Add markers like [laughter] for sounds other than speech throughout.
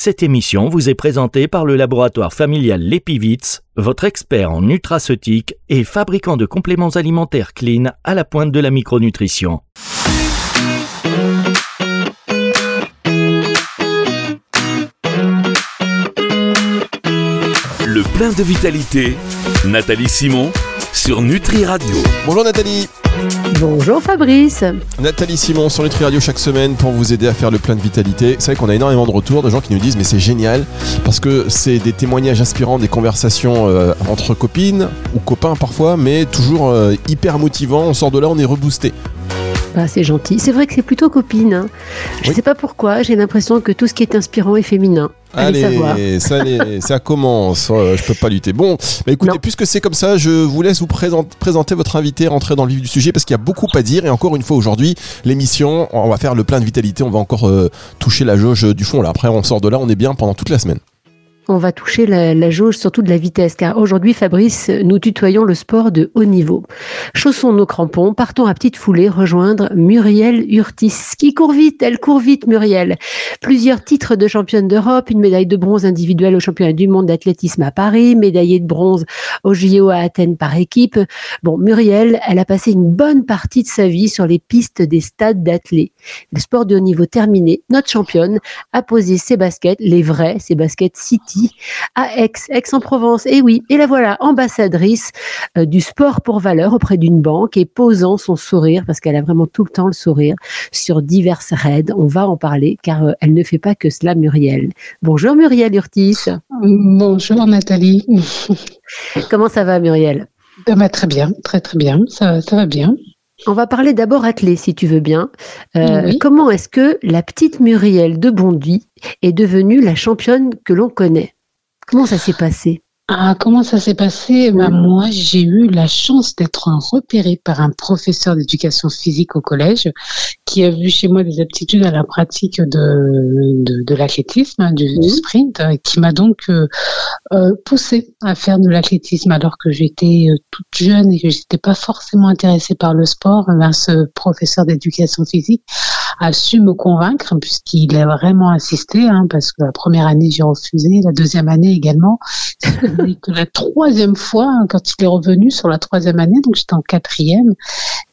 Cette émission vous est présentée par le laboratoire familial Lepivitz, votre expert en nutraceutique et fabricant de compléments alimentaires clean à la pointe de la micronutrition. Le plein de vitalité, Nathalie Simon sur Nutri Radio. Bonjour Nathalie. Bonjour Fabrice. Nathalie Simon sur Nutri Radio chaque semaine pour vous aider à faire le plein de vitalité. Vous savez qu'on a énormément de retours de gens qui nous disent mais c'est génial parce que c'est des témoignages inspirants, des conversations euh, entre copines ou copains parfois, mais toujours euh, hyper motivant. On sort de là, on est reboosté. Ah, c'est gentil. C'est vrai que c'est plutôt copine. Hein. Je ne sais pas pourquoi, j'ai l'impression que tout ce qui est inspirant est féminin. Allez, ça, ça, commence. Oh, je peux pas lutter. Bon, bah écoutez, puisque c'est comme ça, je vous laisse vous présenter, votre invité, rentrer dans le vif du sujet parce qu'il y a beaucoup à dire. Et encore une fois aujourd'hui, l'émission, on va faire le plein de vitalité. On va encore euh, toucher la jauge du fond. Là, après, on sort de là, on est bien pendant toute la semaine on va toucher la, jauge surtout de la vitesse, car aujourd'hui, Fabrice, nous tutoyons le sport de haut niveau. Chaussons nos crampons, partons à petite foulée rejoindre Muriel Urtis, qui court vite, elle court vite, Muriel. Plusieurs titres de championne d'Europe, une médaille de bronze individuelle au championnat du monde d'athlétisme à Paris, médaillée de bronze au JO à Athènes par équipe. Bon, Muriel, elle a passé une bonne partie de sa vie sur les pistes des stades d'athlètes. Le sport de haut niveau terminé, notre championne a posé ses baskets, les vrais, ses baskets City à Aix, Aix-en-Provence. Et oui, et la voilà, ambassadrice euh, du sport pour valeur auprès d'une banque et posant son sourire, parce qu'elle a vraiment tout le temps le sourire, sur diverses raids. On va en parler car euh, elle ne fait pas que cela, Muriel. Bonjour Muriel Urtis. Bonjour Nathalie. Comment ça va Muriel? Ça va très bien, très très bien, ça, va bien. On va parler d'abord athlée, si tu veux bien. Euh, comment est-ce que la petite Muriel de Bondy est devenue la championne que l'on connaît? Comment ça s'est passé? Ah, comment ça s'est passé? Ben, Moi, j'ai eu la chance d'être repérée par un professeur d'éducation physique au collège qui a vu chez moi des aptitudes à la pratique de, de, de l'athlétisme, hein, du, sprint, euh, qui m'a donc euh, euh, poussée à faire de l'athlétisme alors que j'étais euh, toute jeune et que j'étais pas forcément intéressée par le sport. Ben, ce professeur d'éducation physique a su me convaincre puisqu'il a vraiment insisté, hein, parce que la première année j'ai refusé, la deuxième année également, [laughs] et que la troisième fois, hein, quand il est revenu sur la troisième année, donc j'étais en quatrième,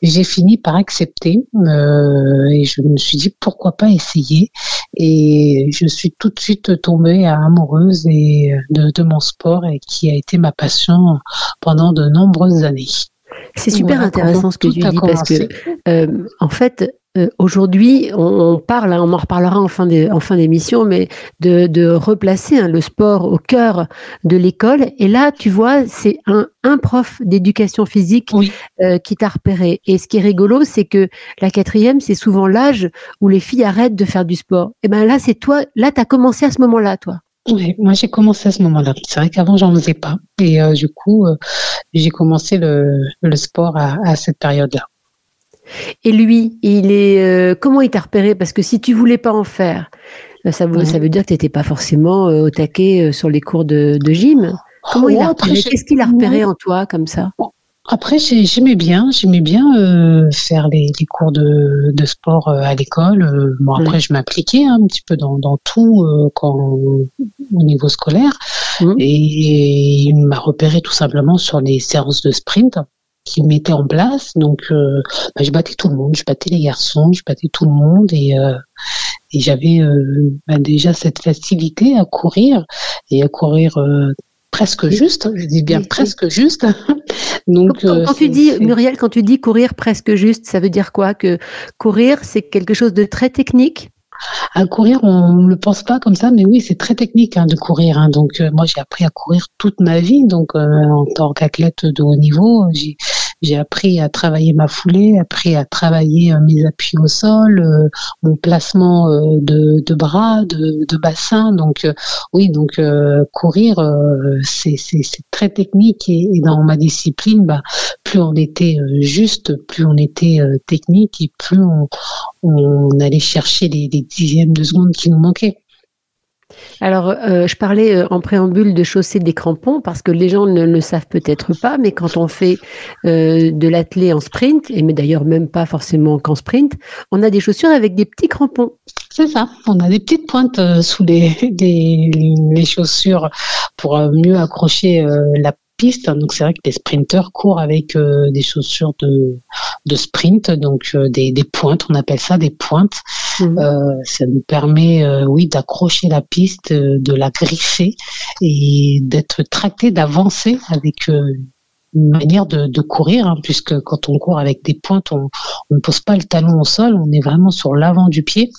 j'ai fini par accepter euh, et je me suis dit pourquoi pas essayer et je suis tout de suite tombée amoureuse et de, de mon sport et qui a été ma passion pendant de nombreuses années. C'est super intéressant ce que tu dis parce que, euh, en fait, euh, aujourd'hui, on, parle, hein, on en reparlera en fin d'émission, mais de, replacer hein, le sport au cœur de l'école. Et là, tu vois, c'est un, prof d'éducation physique euh, qui t'a repéré. Et ce qui est rigolo, c'est que la quatrième, c'est souvent l'âge où les filles arrêtent de faire du sport. Et ben là, c'est toi, là, tu as commencé à ce moment-là, toi. Oui, moi j'ai commencé à ce moment-là. C'est vrai qu'avant j'en faisais pas, et euh, du coup j'ai commencé le, sport à cette période-là. Et lui, il est euh, comment il t'a repéré? Parce que si tu voulais pas en faire, euh, ça, veut, ça veut dire que tu n'étais pas forcément euh, au taquet sur les cours de, gym. Comment il a repéré? Qu'est-ce qu'il a repéré en toi comme ça? Après, j'aimais bien, j'aimais bien faire les, cours de, sport à l'école. bon, après, je m'impliquais un petit peu dans, tout quand, au niveau scolaire. Et il m'a repéré tout simplement sur les séances de sprint qui mettait en place. Donc, euh, bah, je battais tout le monde, je battais les garçons, je battais tout le monde et, euh, et j'avais euh, bah, déjà cette facilité à courir et à courir presque juste. Je dis bien presque juste. [laughs] Donc, quand, tu dis Muriel, quand tu dis courir presque juste, ça veut dire quoi? Que courir, c'est quelque chose de très technique? À courir, on ne le pense pas comme ça, mais oui, c'est très technique hein, de courir. Hein. Donc, moi, j'ai appris à courir toute ma vie. Donc, en tant qu'athlète de haut niveau, j'ai j'ai appris à travailler ma foulée, appris à travailler euh, mes appuis au sol, euh, mon placement euh, de, de, bras, de, de, bassin. Donc oui, donc courir, c'est très technique et, dans ma discipline, bah, plus on était juste, plus on était technique et plus on, on allait chercher les, les dixièmes de seconde qui nous manquaient. Alors, euh, je parlais euh, en préambule de chausser des crampons parce que les gens ne le savent peut-être pas, mais quand on fait euh, de l'athlé en sprint, et mais d'ailleurs même pas forcément qu'en sprint, on a des chaussures avec des petits crampons. C'est ça. On a des petites pointes sous les, [laughs] les, chaussures pour mieux accrocher la piste. Donc c'est vrai que les sprinteurs courent avec des chaussures de, de sprint, donc des, des, pointes. On appelle ça des pointes. Mmh. ça nous permet, oui, d'accrocher la piste, de la griffer et d'être tracté, d'avancer avec une manière de, courir, hein, puisque quand on court avec des pointes, on, ne pose pas le talon au sol, on est vraiment sur l'avant du pied.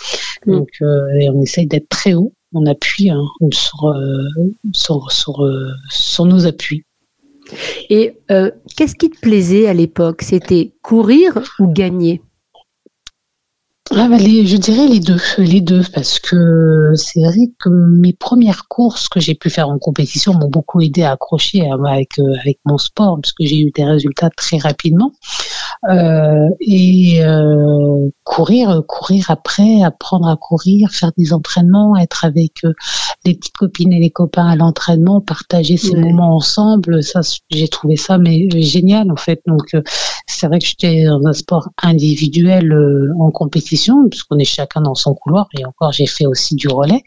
Mm. Donc, euh, et on essaye d'être très haut. On appuie hein, sur, euh, sur, sur, euh, sur, nos appuis. Et qu'est-ce qui te plaisait à l'époque? C'était courir ou gagner? Ah bah, je dirais les deux, les deux, parce que c'est vrai que mes premières courses que j'ai pu faire en compétition m'ont beaucoup aidé à accrocher avec euh, avec mon sport, parce que j'ai eu des résultats très rapidement. Euh, et euh, courir, courir après, apprendre à courir, faire des entraînements, être avec euh, les petites copines et les copains à l'entraînement, partager ces moments ensemble, ça j'ai trouvé ça mais génial en fait. Donc c'est vrai que j'étais dans un sport individuel en compétition puisqu'on est chacun dans son couloir et encore j'ai fait aussi du relais.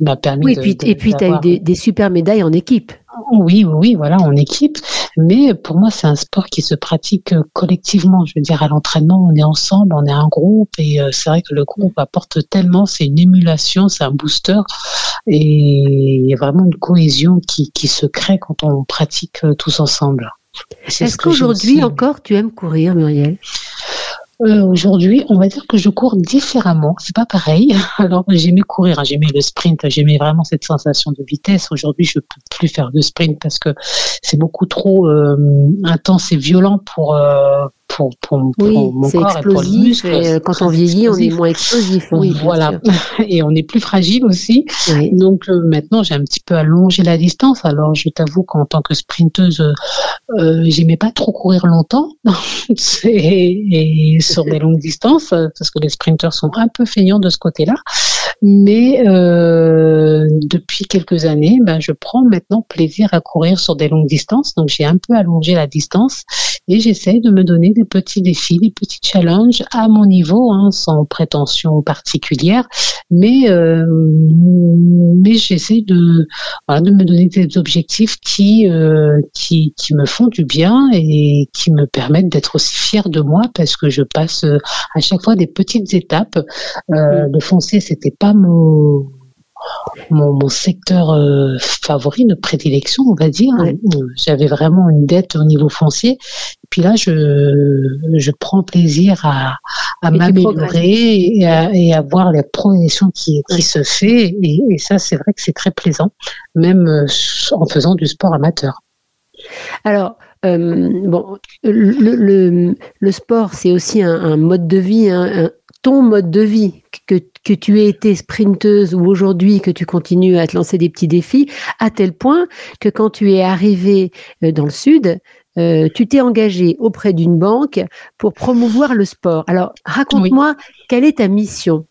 m'a permis oui, puis, et puis tu as eu des, des super médailles en équipe. Oui, oui, voilà, en équipe. Mais pour moi, c'est un sport qui se pratique euh, collectivement. Je veux dire, à l'entraînement, on est ensemble, on est un groupe, et euh, c'est vrai que le groupe apporte tellement. C'est une émulation, c'est un booster, et il y a vraiment une cohésion qui, qui se crée quand on pratique euh, tous ensemble. Est-ce qu'aujourd'hui encore tu aimes courir, Muriel? Euh, aujourd'hui, on va dire que je cours différemment. C'est pas pareil. [laughs] Alors j'aimais courir, hein. j'aimais le sprint, j'aimais vraiment cette sensation de vitesse. Aujourd'hui, je peux plus faire de sprint parce que c'est beaucoup trop euh, intense et violent pour euh, pour, pour, oui, mon corps explosif, et pour euh, quand on vieillit, on est moins explosif. Oui, voilà. [laughs] Et on est plus fragile aussi. Donc euh, maintenant, j'ai un petit peu allongé la distance. Alors, je t'avoue qu'en tant que sprinteuse, euh, j'aimais pas trop courir longtemps [laughs] et sur des longues distances parce que les sprinteurs sont un peu feignants de ce côté-là. Mais euh, depuis quelques années, ben, je prends maintenant plaisir à courir sur des longues distances. Donc j'ai un peu allongé la distance et j'essaie de me donner des petits défis, des petits challenges à mon niveau, hein, sans prétention particulière. Mais euh, mais j'essaie de voilà, de me donner des objectifs qui euh, qui qui me font du bien et qui me permettent d'être aussi fière de moi parce que je passe à chaque fois des petites étapes. Euh, le foncier, c'était pas mon, mon, secteur euh, favori de prédilection, on va dire. J'avais vraiment une dette au niveau foncier. Puis là, je, je prends plaisir à, à m'améliorer et à, et à, voir la progression qui, qui se fait. Et, et ça, c'est vrai que c'est très plaisant, même euh, en faisant du sport amateur. Alors, euh, bon, le, le, le sport, c'est aussi un, un, mode de vie, hein, ton mode de vie, que, que tu aies été sprinteuse ou aujourd'hui que tu continues à te lancer des petits défis, à tel point que quand tu es arrivé euh, dans le sud, euh, tu t'es engagé auprès d'une banque pour promouvoir le sport. Alors, raconte-moi, quelle est ta mission?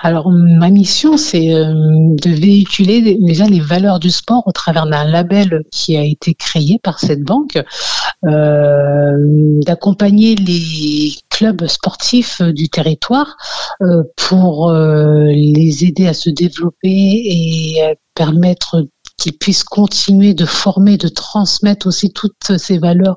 Alors, ma mission, c'est euh, de véhiculer déjà les valeurs du sport au travers d'un label qui a été créé par cette banque, euh, d'accompagner les clubs sportifs du territoire euh, pour les aider à se développer et permettre qu'ils puissent continuer de former, de transmettre aussi toutes ces valeurs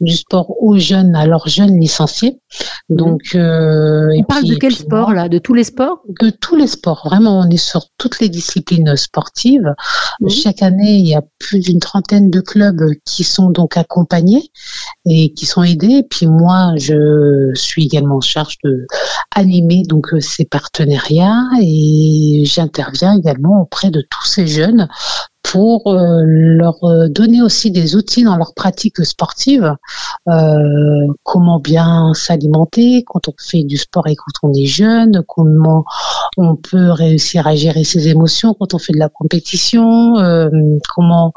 du sport aux jeunes, à leurs jeunes licenciés. Mhm. Donc, euh, on parle de quel sport là? De tous les sports? De tous les sports. Vraiment, on est sur toutes les disciplines sportives. Mhm. Chaque année, il y a plus d'une trentaine de clubs qui sont donc accompagnés et qui sont aidés. puis moi, je suis également en charge de animer donc euh, ces partenariats et j'interviens également auprès de tous ces jeunes pour euh, leur euh, donner aussi des outils dans leur pratique sportive, euh, comment bien s'alimenter quand on fait du sport et quand on est jeune, comment on peut réussir à gérer ses émotions quand on fait de la compétition, comment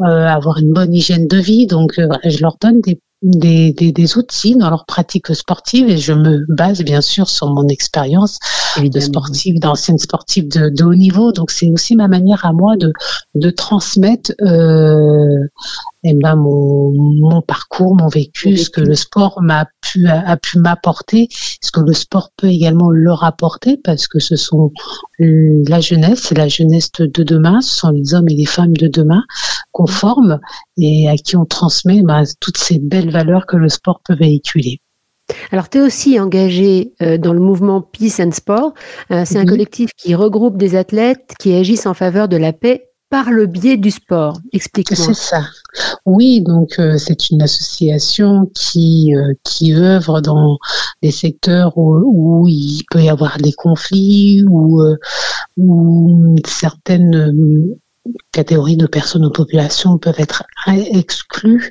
avoir une bonne hygiène de vie. Donc, je leur donne des des, des, des, outils dans leur pratique sportive et je me base bien sûr sur mon expérience de sportive, d'ancienne sportive de, de, haut niveau. Donc c'est aussi ma manière à moi de, de transmettre euh, eh ben mon, mon parcours, mon vécu, ce que le sport m'a pu a, pu m'apporter, ce que le sport peut également leur apporter, parce que ce sont la jeunesse, c'est la jeunesse de demain, ce sont les hommes et les femmes de demain qu'on forme et à qui on transmet bah, toutes ces belles valeurs que le sport peut véhiculer. Alors, tu es aussi engagé euh, dans le mouvement Peace and Sport. Euh, c'est un collectif qui regroupe des athlètes qui agissent en faveur de la paix par le biais du sport. Explique-moi. C'est ça. Oui, donc euh, c'est une association qui qui œuvre dans des secteurs où, il peut y avoir des conflits ou où certaines catégories de personnes ou populations peuvent être exclues,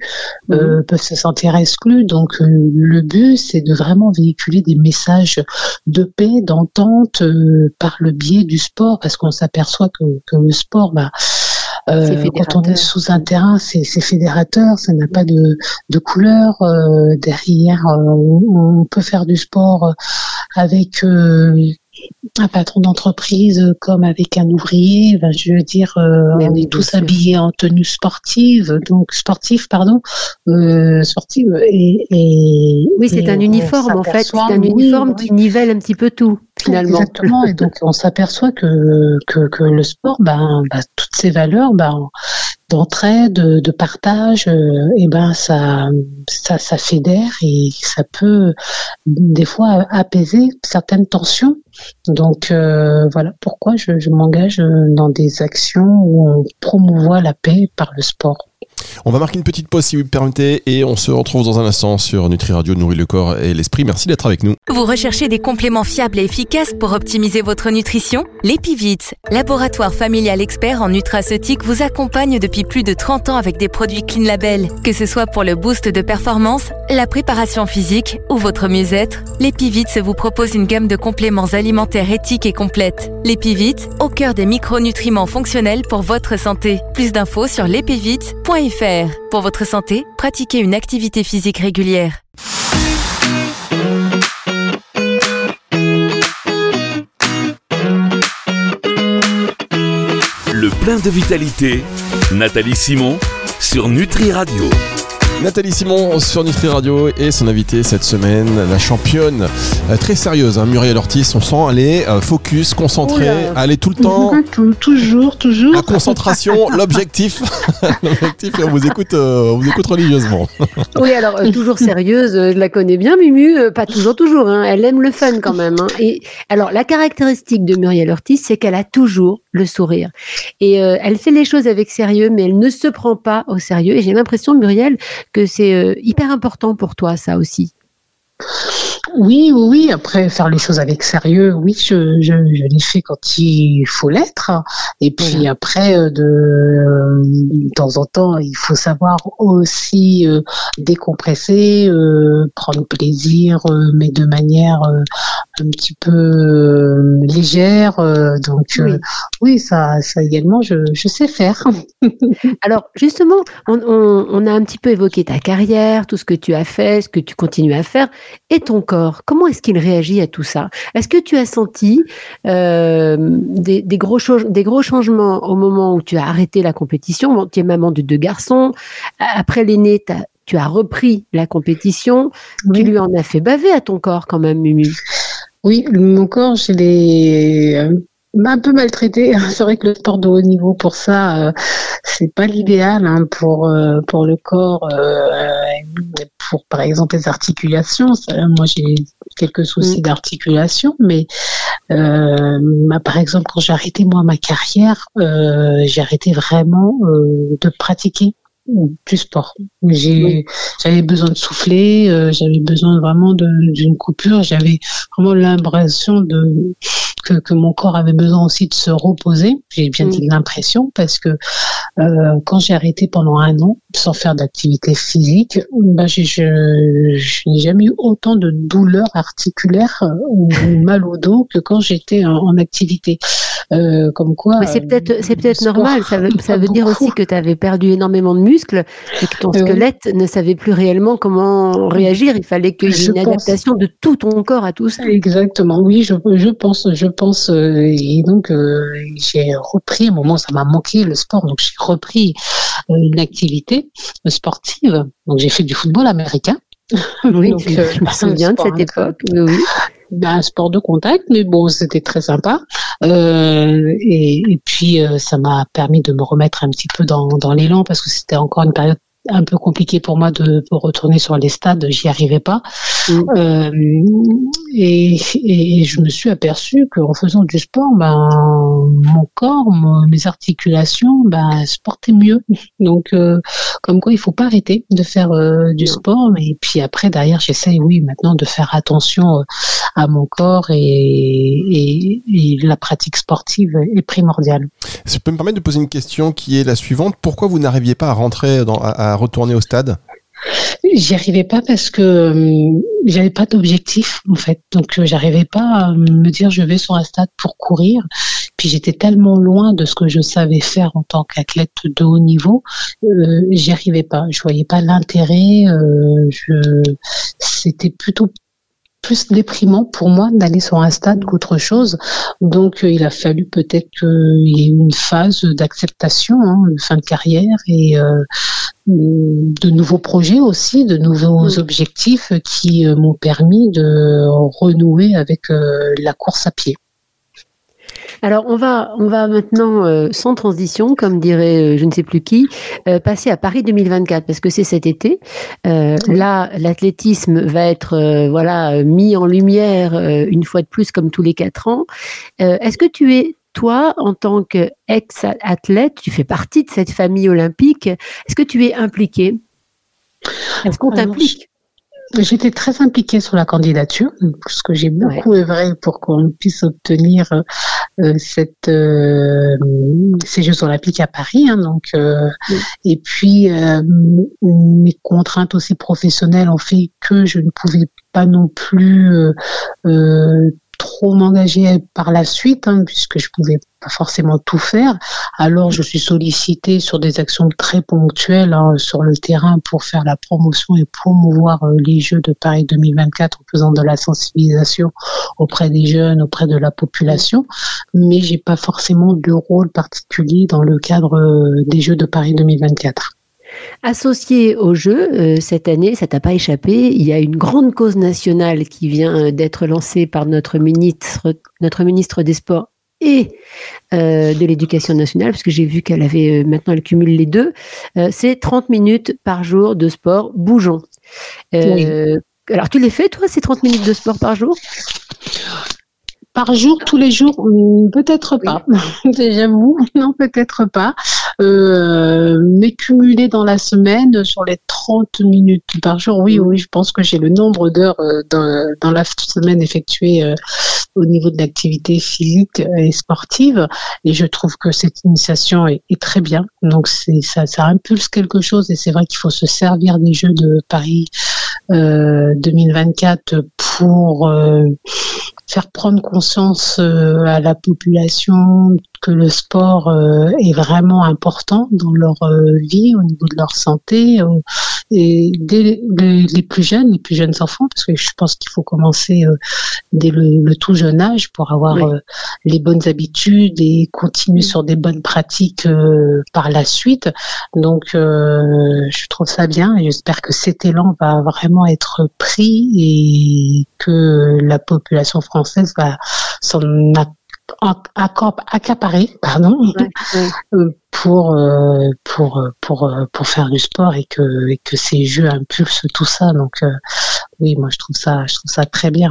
euh, mhm. peuvent se sentir exclues. Donc euh, le but, c'est de vraiment véhiculer des messages de paix, d'entente euh, par le biais du sport, parce qu'on s'aperçoit que, que, le sport, bah, quand on est sous un terrain, c'est fédérateur, ça n'a pas de, de couleur. derrière, on, peut faire du sport avec un patron d'entreprise comme avec un ouvrier, ben, je veux dire, euh, on est tous habillés en tenue sportive, donc sportif, pardon, euh, sportive. Et, oui, c'est un uniforme en fait, c'est un uniforme qui nivelle un petit peu tout finalement. Exactement. et donc on s'aperçoit que, que, le sport, ben, ben, toutes ces valeurs, ben, d'entraide, de, partage, euh, et ben ça, ça, ça fédère et ça peut des fois apaiser certaines tensions. Donc euh, voilà pourquoi je, je m'engage dans des actions où on promouvoit la paix par le sport. On va marquer une petite pause si vous me permettez et on se retrouve dans un instant sur Nutri Radio, nourrit le corps et l'esprit. Merci d'être avec nous. Vous recherchez des compléments fiables et efficaces pour optimiser votre nutrition? L'Epivit, laboratoire familial expert en nutraceutique, vous accompagne depuis plus de 30 ans avec des produits Clean Label. Que ce soit pour le boost de performance, la préparation physique ou votre mieux-être, l'Epivit vous propose une gamme de compléments alimentaires éthiques et complètes. L'Epivit, au cœur des micronutriments fonctionnels pour votre santé. Plus d'infos sur l'epivit.fr. Pour votre santé, pratiquez une activité physique régulière. Le plein de vitalité, Nathalie Simon sur Nutri Radio. Nathalie Simon sur Nutri Radio et son invité cette semaine, la championne euh, très sérieuse, hein, Muriel Ortiz. On sent elle est euh, focus, concentrée, elle est tout [laughs] le temps. toujours, toujours. La concentration, [laughs] l'objectif. [laughs] l'objectif, on vous écoute, euh, on vous écoute religieusement. oui, alors toujours sérieuse, je la connais bien, Mumu, pas toujours, toujours. Hein, elle aime le fun quand même. Hein. Et alors, la caractéristique de Muriel Ortiz, c'est qu'elle a toujours le sourire. Et elle fait les choses avec sérieux, mais elle ne se prend pas au sérieux. Et j'ai l'impression, Muriel, que c'est euh, hyper important pour toi, ça aussi. Oui, oui, après faire les choses avec sérieux, oui, je, je, je l'ai fait quand il faut l'être. Et puis après, euh, de, de, temps en temps, il faut savoir aussi euh, décompresser, euh, prendre plaisir, mais de manière un petit peu légère. donc oui. ça, ça également, je, je sais faire. [laughs] Alors justement, on, on, on a un petit peu évoqué ta carrière, tout ce que tu as fait, ce que tu continues à faire, et ton corps. Comment est-ce qu'il réagit à tout ça? Est-ce que tu as senti euh, des, gros des gros changements au moment où tu as arrêté la compétition? Tu es maman de deux garçons. Après l'aîné, tu as repris la compétition. Tu lui en as fait baver à ton corps quand même, Mumu. Oui, mon corps, je l'ai euh, un peu maltraité. [laughs] C'est vrai que le sport de haut niveau, pour ça, euh, c'est pas l'idéal hein, pour euh, pour le corps, euh, pour par exemple les articulations. moi, j'ai quelques soucis mm. d'articulation, mais bah, par exemple, quand j'ai arrêté moi ma carrière, j'ai arrêté vraiment de pratiquer du sport. J'ai, j'avais besoin de souffler, euh, j'avais besoin vraiment d'une coupure, j'avais vraiment l'impression de que, que, mon corps avait besoin aussi de se reposer. J'ai bien dit l'impression parce que euh, quand j'ai arrêté pendant un an sans faire d'activité physique, ben je, je, n'ai jamais eu autant de douleurs articulaires euh, ou, mal au dos que quand j'étais en, en activité. Comme quoi. Mais c'est peut-être, c'est peut-être normal. Ça [laughs] veut, ça veut dire aussi que tu avais perdu énormément de muscles et que ton squelette ne savait plus réellement comment réagir. Il fallait qu'il y ait une adaptation de tout ton corps à tout ça. Exactement. Oui, je, je pense, je pense. et donc, j'ai repris. À un moment, ça m'a manqué le sport, donc j'ai repris une activité sportive. Donc, j'ai fait du football américain. Oui, [laughs] je, me souviens de cette époque. Oui, un sport de contact, mais bon, c'était très sympa. Euh, et, et, puis, euh, ça m'a permis de me remettre un petit peu dans, dans l'élan parce que c'était encore une période un peu compliqué pour moi de, retourner sur les stades, j'y arrivais pas. Mm. Euh, et, et, je me suis aperçue qu'en faisant du sport, ben, mon corps, mes articulations, ben, se portaient mieux. Donc, euh, comme quoi, il faut pas arrêter de faire euh, du sport. Et puis après, derrière, j'essaye, oui, maintenant de faire attention à mon corps et, et, la pratique sportive est primordiale. Je peux me permettre de poser une question qui est la suivante. Pourquoi vous n'arriviez pas à rentrer dans, à retourner au stade? J'y arrivais pas parce que euh, j'avais pas d'objectif en fait, donc euh, j'arrivais pas à me dire je vais sur un stade pour courir. Puis j'étais tellement loin de ce que je savais faire en tant qu'athlète de haut niveau, euh, j'y arrivais pas. Je voyais pas l'intérêt. je, c'était plutôt plus déprimant pour moi d'aller sur un stade qu'autre chose. Donc il a fallu peut-être qu'il y ait une phase d'acceptation, hein, fin de carrière et de nouveaux projets aussi, de nouveaux mm. objectifs qui euh, m'ont permis de renouer avec euh, la course à pied. Alors on va on va maintenant euh, sans transition, comme dirait je ne sais plus qui, passer à Paris 2024 parce que c'est cet été. là, l'athlétisme va être voilà mis en lumière une fois de plus comme tous les quatre ans. Est-ce que tu es toi, en tant qu'ex-athlète, tu fais partie de cette famille olympique. Est-ce que tu es impliqué? Est-ce qu'on t'implique? J'étais très impliquée sur la candidature, parce que j'ai beaucoup œuvré pour qu'on puisse obtenir euh, cette, euh, ces Jeux olympiques à Paris. Hein, donc, euh, Et puis, mes contraintes aussi professionnelles ont fait que je ne pouvais pas non plus trop m'engager par la suite, hein, puisque je pouvais pas forcément tout faire. Alors, je suis sollicitée sur des actions très ponctuelles hein, sur le terrain pour faire la promotion et promouvoir euh, les Jeux de Paris 2024 en faisant de la sensibilisation auprès des jeunes, auprès de la population. Mais j'ai pas forcément de rôle particulier dans le cadre euh, des Jeux de Paris 2024. Associé au jeu, euh, cette année, ça t'a pas échappé, il y a une grande cause nationale qui vient euh, d'être lancée par notre ministre, notre ministre des Sports et euh, de l'éducation nationale, parce que j'ai vu qu'elle avait maintenant elle cumule les deux. c'est 30 minutes par jour de sport bougeons. Alors tu les fais toi ces 30 minutes de sport par jour? Par jour, tous les jours, hmm, peut-être pas. [laughs] J'avoue, [laughs] non, peut-être pas. Euh, mais cumuler dans la semaine sur les 30 minutes par jour, oui, oui, je pense que j'ai le nombre d'heures euh, dans, la semaine effectuées euh, au niveau de l'activité physique et sportive. Et je trouve que cette initiation est, très bien. Donc c'est ça, ça impulse quelque chose et c'est vrai qu'il faut se servir des Jeux de Paris 2024 pour faire prendre conscience euh, à la population que le sport euh, est vraiment important dans leur euh, vie, au niveau de leur santé, et dès les, plus jeunes, les plus jeunes enfants, parce que je pense qu'il faut commencer dès le, tout jeune âge pour avoir les bonnes habitudes et continuer sur des bonnes pratiques par la suite. Donc, je trouve ça bien et j'espère que cet élan va vraiment être pris et que la population française va s'en accaparé pardon, euh, [laughs] pour, euh, pour, euh, pour, pour faire du sport et que, que ces jeux impulsent tout ça. Donc, oui, moi, je trouve ça, je trouve ça très bien.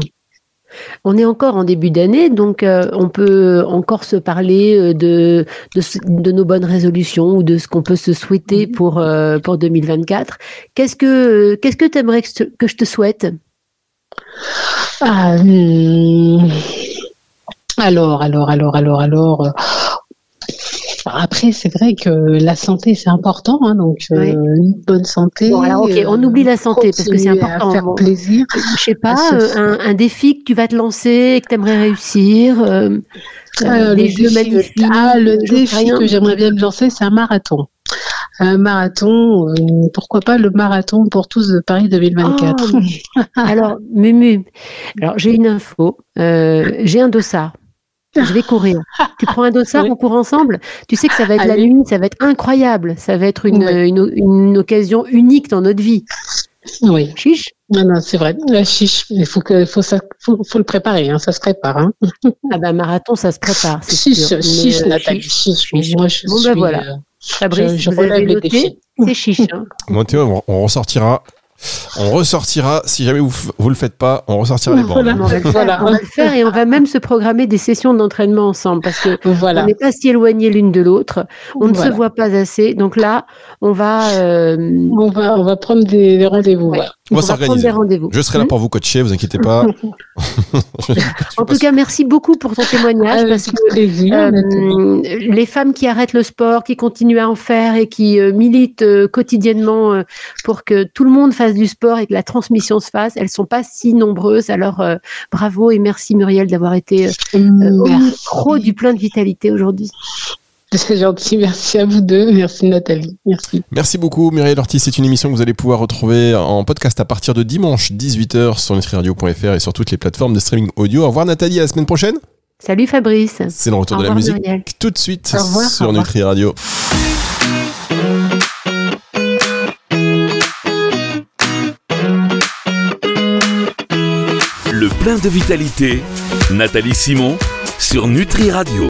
On est encore en début d'année, donc on peut encore se parler de, de, nos bonnes résolutions ou de ce qu'on peut se souhaiter mhm. pour, pour 2024. Qu'est-ce que qu'est-ce que tu aimerais que, je te souhaite? Ah, hmm. Alors, alors, alors, alors, alors. Après, c'est vrai que la santé, c'est important, hein, donc euh, une bonne santé. Bon, alors, ok, on oublie la santé, parce que c'est important. À faire plaisir. Je sais pas, Ah, euh, un, un défi que tu vas te lancer et que tu aimerais réussir. euh, euh, Euh, des le jeux défi-. Ah, le défi que j'aimerais bien me lancer, c'est un marathon. Un marathon, euh, pourquoi pas le marathon pour tous de Paris 2024. Oh, [laughs] alors, Mumu, alors j'ai une info. Euh, j'ai un dossard. Je vais courir. Tu prends un dossard, Oui. on court ensemble? Tu sais que ça va être la nuit, ça va être incroyable. Ça va être une, une, une occasion unique dans notre vie. oui, Chiche? Non, non, c'est vrai. La chiche, il faut que, faut ça, faut, faut le préparer, hein, ça se prépare. Hein. Ah ben marathon, ça se prépare. Chiche, sûr. Mais, chiche, euh, Nathalie, chiche, chiche. Moi, je Bon, ben suis, voilà. euh, Fabrice, je- je vous avez noté, défis. c'est chiche. hein. Bon, Théo, on, on ressortira. On ressortira. Si jamais vous, vous le faites pas, on ressortira les bandes. Voilà. On va, le faire, Voilà. on va le faire et on va même se programmer des sessions d'entraînement ensemble parce que Voilà. on n'est pas si éloignés l'une de l'autre. On ne Voilà. se voit pas assez. Donc là, on va, euh, On va, on va prendre des, des rendez-vous. Ouais. voilà. On va on va prendre s'organiser. Je serai là pour vous coacher, vous inquiétez pas. [laughs] [laughs] En tout cas, merci beaucoup pour ton témoignage Avec parce que plaisir. Euh, les femmes qui arrêtent le sport, qui continuent à en faire et qui euh, militent euh, quotidiennement euh, pour que tout le monde fasse du sport et que la transmission se fasse, elles sont pas si nombreuses. Alors euh, bravo et merci Muriel d'avoir été euh, euh, au micro du plein de vitalité aujourd'hui. C'est gentil. Merci à vous deux. Merci Nathalie. Merci. Merci beaucoup Muriel Ortiz, c'est une émission que vous allez pouvoir retrouver en podcast à partir de dimanche 18h sur nutriradio.fr et sur toutes les plateformes de streaming audio. Au revoir Nathalie, à la semaine prochaine. Salut Fabrice. C'est le retour Au de la musique Muriel. tout de suite Au revoir, sur au revoir. Nutri Radio. Plein de vitalité, Nathalie Simon sur Nutri Radio.